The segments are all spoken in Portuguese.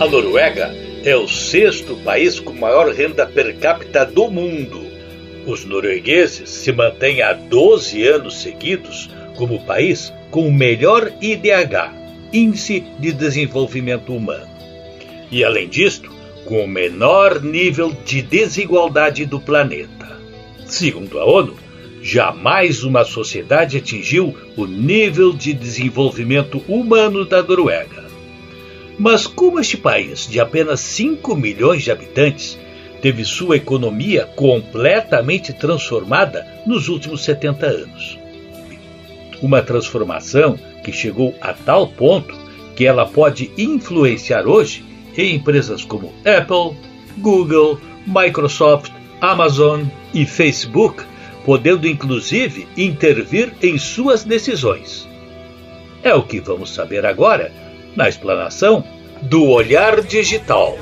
A Noruega é o sexto país com maior renda per capita do mundo. Os noruegueses se mantêm há 12 anos seguidos como o país com o melhor IDH, Índice de Desenvolvimento Humano. E além disto, com o menor nível de desigualdade do planeta. Segundo a ONU, jamais uma sociedade atingiu o nível de desenvolvimento humano da Noruega. Mas como este país, de apenas 5 milhões de habitantes, teve sua economia completamente transformada nos últimos 70 anos? Uma transformação que chegou a tal ponto que ela pode influenciar hoje em empresas como Apple, Google, Microsoft, Amazon e Facebook, podendo inclusive intervir em suas decisões. É o que vamos saber agora na explanação do Olhar Digital.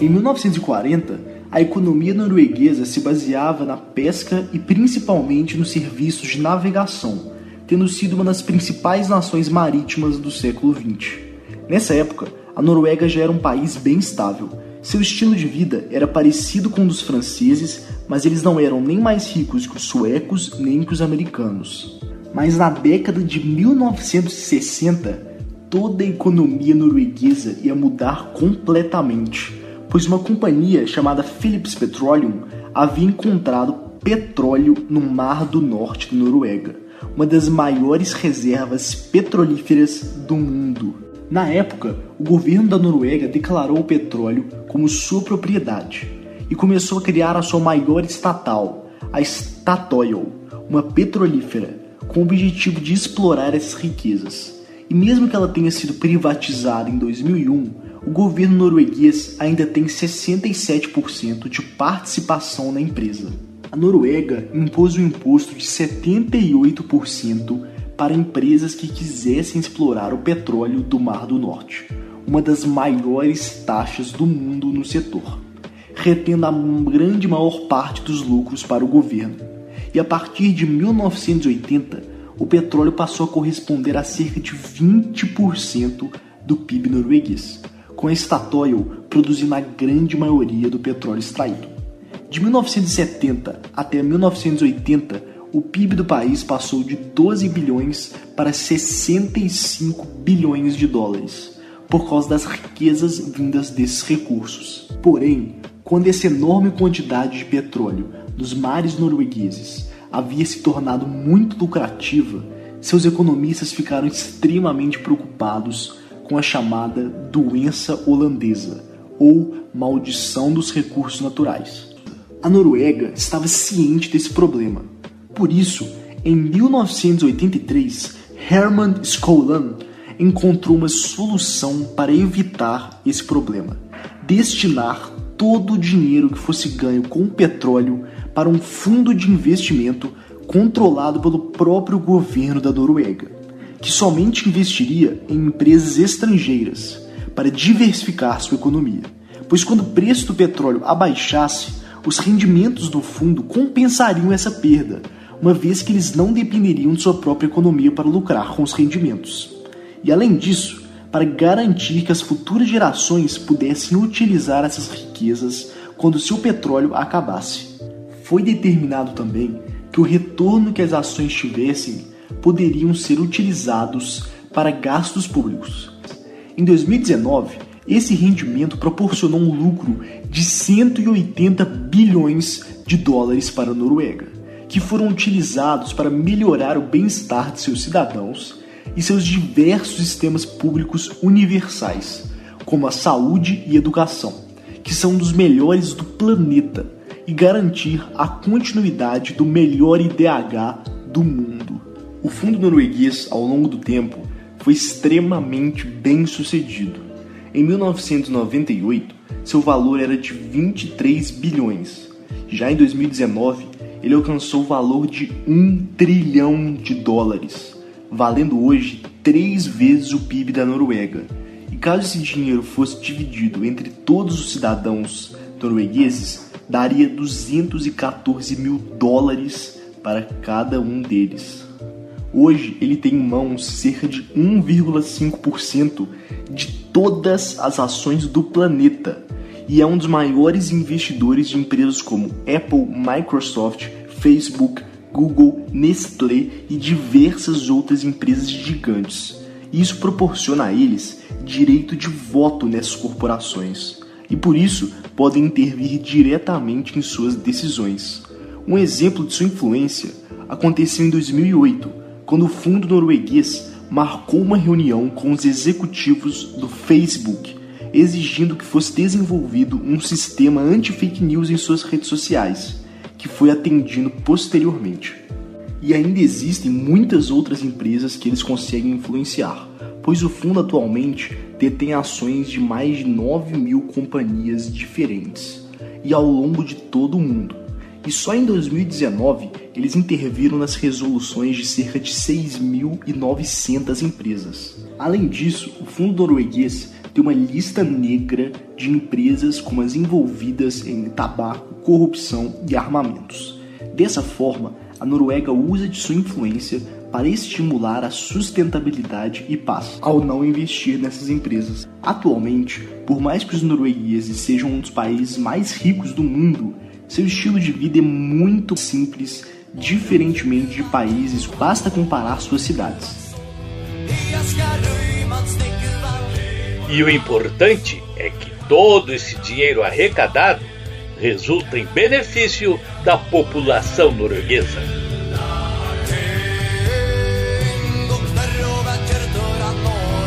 Em 1940, a economia norueguesa se baseava na pesca e principalmente nos serviços de navegação, tendo sido uma das principais nações marítimas do século XX. Nessa época, a Noruega já era um país bem estável. Seu estilo de vida era parecido com o dos franceses, mas eles não eram nem mais ricos que os suecos nem que os americanos. Mas na década de 1960, toda a economia norueguesa ia mudar completamente, pois uma companhia chamada Philips Petroleum havia encontrado petróleo no Mar do Norte da Noruega, uma das maiores reservas petrolíferas do mundo. Na época, o governo da Noruega declarou o petróleo como sua propriedade e começou a criar a sua maior estatal, a Statoil, uma petrolífera com o objetivo de explorar essas riquezas. E mesmo que ela tenha sido privatizada em 2001, o governo norueguês ainda tem 67% de participação na empresa. A Noruega impôs um imposto de 78% para empresas que quisessem explorar o petróleo do Mar do Norte, uma das maiores taxas do mundo no setor, retendo a grande maior parte dos lucros para o governo e a partir de 1980 o petróleo passou a corresponder a cerca de 20% do PIB norueguês, com a Statoil produzindo a grande maioria do petróleo extraído. De 1970 até 1980, o PIB do país passou de 12 bilhões para 65 bilhões de dólares, por causa das riquezas vindas desses recursos. Porém, quando essa enorme quantidade de petróleo dos mares noruegueses havia se tornado muito lucrativa, seus economistas ficaram extremamente preocupados com a chamada doença holandesa ou maldição dos recursos naturais. A Noruega estava ciente desse problema. Por isso, em 1983, Herman Skolan encontrou uma solução para evitar esse problema: destinar todo o dinheiro que fosse ganho com o petróleo para um fundo de investimento controlado pelo próprio governo da Noruega, que somente investiria em empresas estrangeiras para diversificar sua economia. Pois quando o preço do petróleo abaixasse, os rendimentos do fundo compensariam essa perda, uma vez que eles não dependeriam de sua própria economia para lucrar com os rendimentos. E além disso, para garantir que as futuras gerações pudessem utilizar essas riquezas quando seu petróleo acabasse. Foi determinado também que o retorno que as ações tivessem poderiam ser utilizados para gastos públicos. Em 2019, esse rendimento proporcionou um lucro de 180 bilhões de dólares para a Noruega, que foram utilizados para melhorar o bem-estar de seus cidadãos e seus diversos sistemas públicos universais, como a saúde e educação, que são dos melhores do planeta, e garantir a continuidade do melhor IDH do mundo. O fundo norueguês, ao longo do tempo, foi extremamente bem sucedido. Em 1998, seu valor era de 23 bilhões. Já em 2019, ele alcançou o valor de 1 trilhão de dólares valendo hoje três vezes o PIB da Noruega. E caso esse dinheiro fosse dividido entre todos os cidadãos noruegueses, daria 214 mil dólares para cada um deles. Hoje ele tem em mãos cerca de 1,5% de todas as ações do planeta e é um dos maiores investidores de empresas como Apple, Microsoft, Facebook, Google, Nestlé e diversas outras empresas gigantes. Isso proporciona a eles direito de voto nessas corporações e por isso podem intervir diretamente em suas decisões. Um exemplo de sua influência aconteceu em 2008, quando o fundo norueguês marcou uma reunião com os executivos do Facebook, exigindo que fosse desenvolvido um sistema anti-fake news em suas redes sociais, que foi atendido posteriormente. E ainda existem muitas outras empresas que eles conseguem influenciar, pois o fundo atualmente detém ações de mais de 9 mil companhias diferentes e ao longo de todo o mundo. E só em 2019 eles interviram nas resoluções de cerca de 6.900 empresas. Além disso, o fundo norueguês tem uma lista negra de empresas como as envolvidas em tabaco, corrupção e armamentos. Dessa forma, a Noruega usa de sua influência para estimular a sustentabilidade e paz ao não investir nessas empresas. Atualmente, por mais que os noruegueses sejam um dos países mais ricos do mundo, seu estilo de vida é muito simples, diferentemente de países, basta comparar suas cidades. E o importante é que todo esse dinheiro arrecadado resulta em benefício da população norueguesa.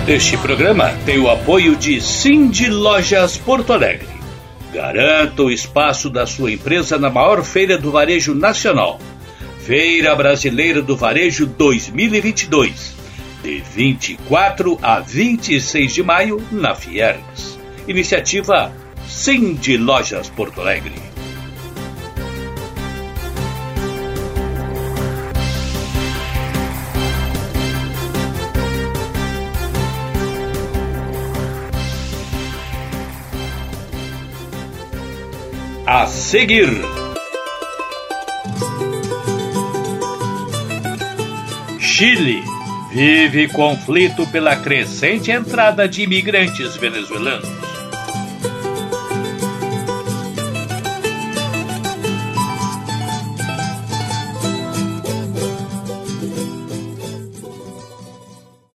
Este programa tem o apoio de Cindy Lojas Porto Alegre. Garanta o espaço da sua empresa na maior feira do varejo nacional. Feira Brasileira do Varejo 2022, de 24 a 26 de maio na Fiergs. Iniciativa Cindy Lojas Porto Alegre. A seguir. Chile vive conflito pela crescente entrada de imigrantes venezuelanos.